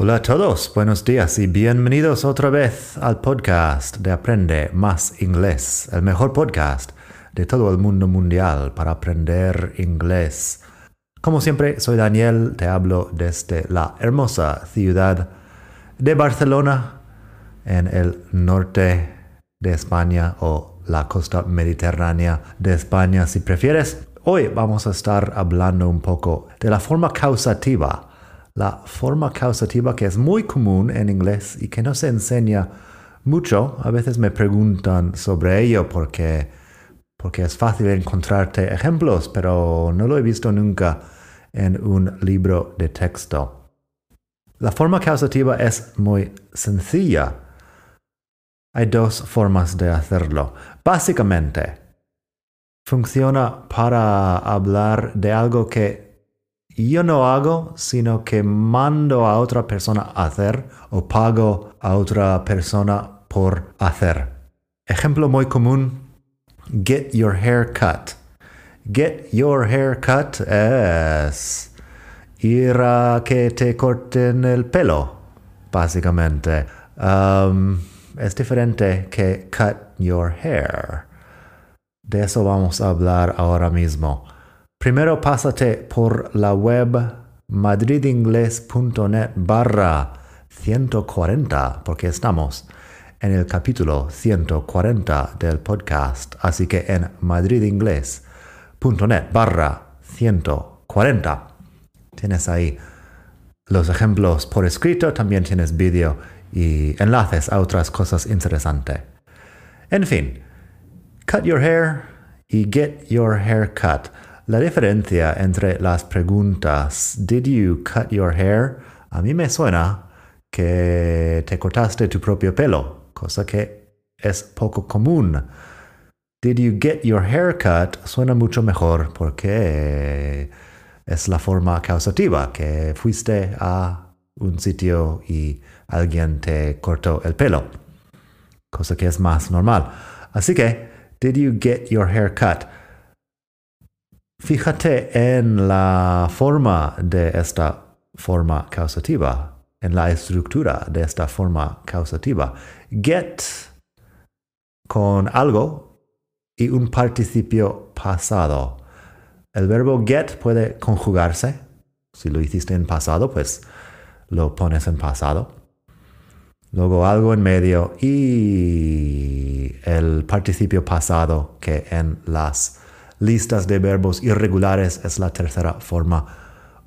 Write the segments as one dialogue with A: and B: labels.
A: Hola a todos, buenos días y bienvenidos otra vez al podcast de Aprende Más Inglés, el mejor podcast de todo el mundo mundial para aprender inglés. Como siempre, soy Daniel, te hablo desde la hermosa ciudad de Barcelona, en el norte de España o la costa mediterránea de España si prefieres. Hoy vamos a estar hablando un poco de la forma causativa la forma causativa que es muy común en inglés y que no se enseña mucho. A veces me preguntan sobre ello porque, porque es fácil encontrarte ejemplos, pero no lo he visto nunca en un libro de texto. La forma causativa es muy sencilla. Hay dos formas de hacerlo. Básicamente, funciona para hablar de algo que yo no hago, sino que mando a otra persona hacer o pago a otra persona por hacer. Ejemplo muy común, get your hair cut. Get your hair cut es ir a que te corten el pelo, básicamente. Um, es diferente que cut your hair. De eso vamos a hablar ahora mismo. Primero pásate por la web madridingles.net barra 140 porque estamos en el capítulo 140 del podcast. Así que en madridingles.net barra 140 tienes ahí los ejemplos por escrito, también tienes vídeo y enlaces a otras cosas interesantes. En fin, cut your hair y get your hair cut. La diferencia entre las preguntas Did you cut your hair? A mí me suena que te cortaste tu propio pelo, cosa que es poco común. Did you get your hair cut? Suena mucho mejor porque es la forma causativa, que fuiste a un sitio y alguien te cortó el pelo, cosa que es más normal. Así que, did you get your hair cut? Fíjate en la forma de esta forma causativa, en la estructura de esta forma causativa. Get con algo y un participio pasado. El verbo get puede conjugarse. Si lo hiciste en pasado, pues lo pones en pasado. Luego algo en medio y el participio pasado que en las listas de verbos irregulares es la tercera forma.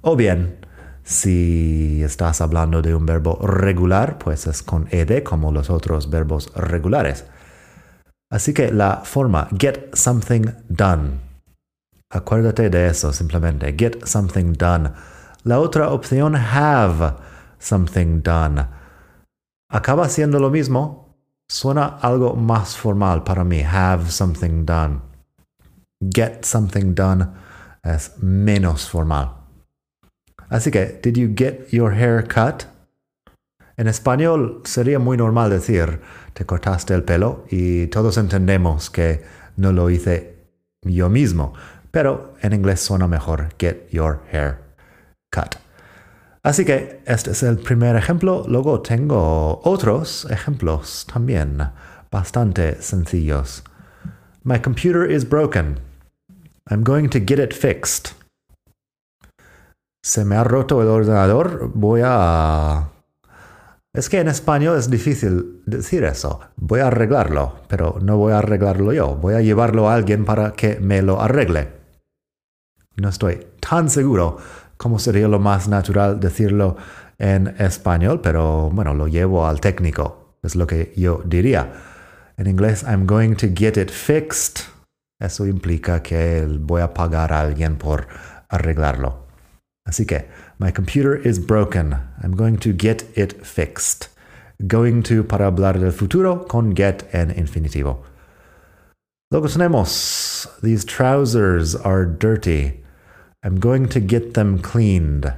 A: O bien, si estás hablando de un verbo regular, pues es con ed como los otros verbos regulares. Así que la forma get something done. Acuérdate de eso simplemente. Get something done. La otra opción have something done. Acaba siendo lo mismo. Suena algo más formal para mí. Have something done. Get something done es menos formal. Así que, did you get your hair cut? En español sería muy normal decir, te cortaste el pelo y todos entendemos que no lo hice yo mismo, pero en inglés suena mejor, get your hair cut. Así que este es el primer ejemplo, luego tengo otros ejemplos también, bastante sencillos. My computer is broken. I'm going to get it fixed. Se me ha roto el ordenador, voy a es que en español es difícil decir eso. Voy a arreglarlo, pero no voy a arreglarlo yo. Voy a llevarlo a alguien para que me lo arregle. No estoy tan seguro como sería lo más natural decirlo en español, pero bueno, lo llevo al técnico. Es lo que yo diría. En inglés, I'm going to get it fixed. Eso implica que voy a pagar a alguien por arreglarlo. Así que, my computer is broken. I'm going to get it fixed. Going to para hablar del futuro con get en infinitivo. Luego tenemos, these trousers are dirty. I'm going to get them cleaned.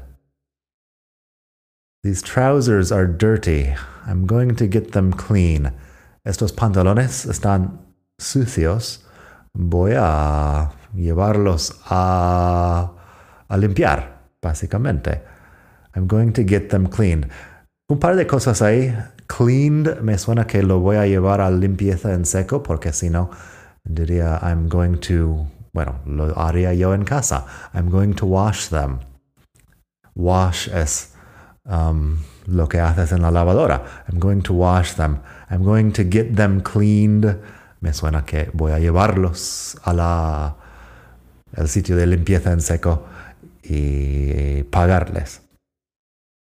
A: These trousers are dirty. I'm going to get them clean. Estos pantalones están sucios. Voy a llevarlos a, limpiar básicamente. I'm going to get them cleaned. Un par de cosas ahí. Cleaned me suena que lo voy a llevar a limpieza en seco porque si no diría I'm going to, bueno, lo haría yo en casa. I'm going to wash them. Wash es um, lo que haces en la lavadora. I'm going to wash them. I'm going to get them cleaned. Me suena que voy a llevarlos a la el sitio de limpieza en seco y pagarles.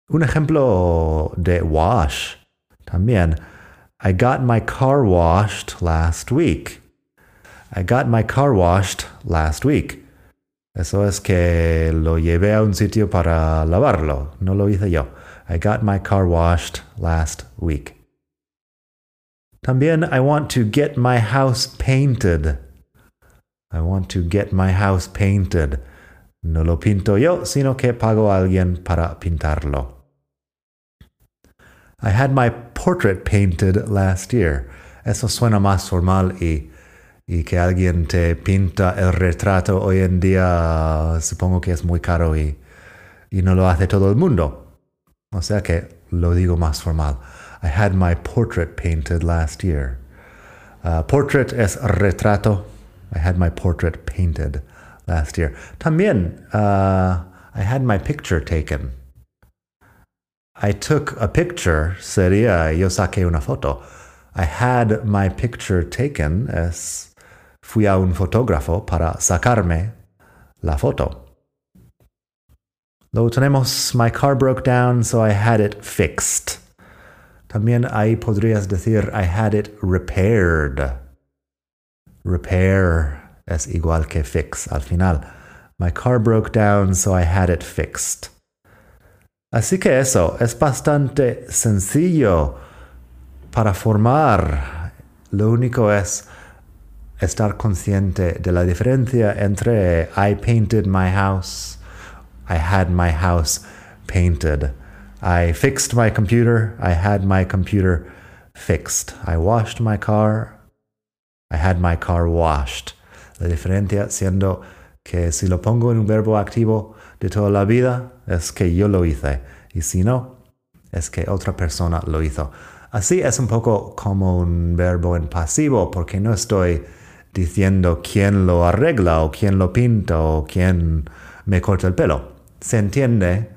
A: Un ejemplo de wash también. I got my car washed last week. I got my car washed last week. Eso es que lo llevé a un sitio para lavarlo. No lo hice yo. I got my car washed last week. También I want to get my house painted. I want to get my house painted. No lo pinto yo, sino que pago a alguien para pintarlo. I had my portrait painted last year. Eso suena más formal y, y que alguien te pinta el retrato hoy en día supongo que es muy caro y, y no lo hace todo el mundo. O sea que lo digo más formal. I had my portrait painted last year. Uh, portrait es retrato. I had my portrait painted last year. También, uh, I had my picture taken. I took a picture, sería yo saqué una foto. I had my picture taken es fui a un fotógrafo para sacarme la foto. Luego tenemos my car broke down, so I had it fixed. También ahí podrías decir I had it repaired. Repair es igual que fix al final. My car broke down, so I had it fixed. Así que eso es bastante sencillo para formar. Lo único es estar consciente de la diferencia entre I painted my house, I had my house painted. I fixed my computer, I had my computer fixed. I washed my car, I had my car washed. La diferencia siendo que si lo pongo en un verbo activo de toda la vida es que yo lo hice y si no es que otra persona lo hizo. Así es un poco como un verbo en pasivo porque no estoy diciendo quién lo arregla o quién lo pinta o quién me corta el pelo. Se entiende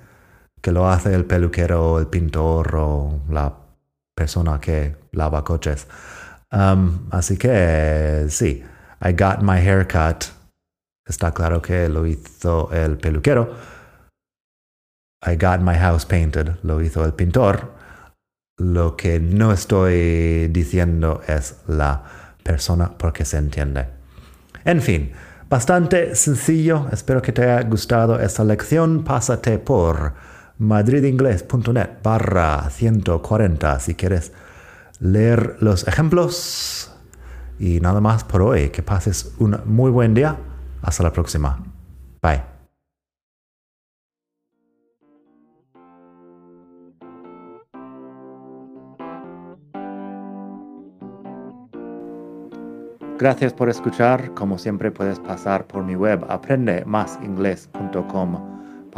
A: que lo hace el peluquero el pintor o la persona que lava coches. Um, así que sí. I got my haircut. Está claro que lo hizo el peluquero. I got my house painted. Lo hizo el pintor. Lo que no estoy diciendo es la persona porque se entiende. En fin, bastante sencillo. Espero que te haya gustado esta lección. Pásate por madridingles.net barra 140 si quieres leer los ejemplos. Y nada más por hoy. Que pases un muy buen día. Hasta la próxima. Bye. Gracias por escuchar. Como siempre puedes pasar por mi web aprendemasingles.com.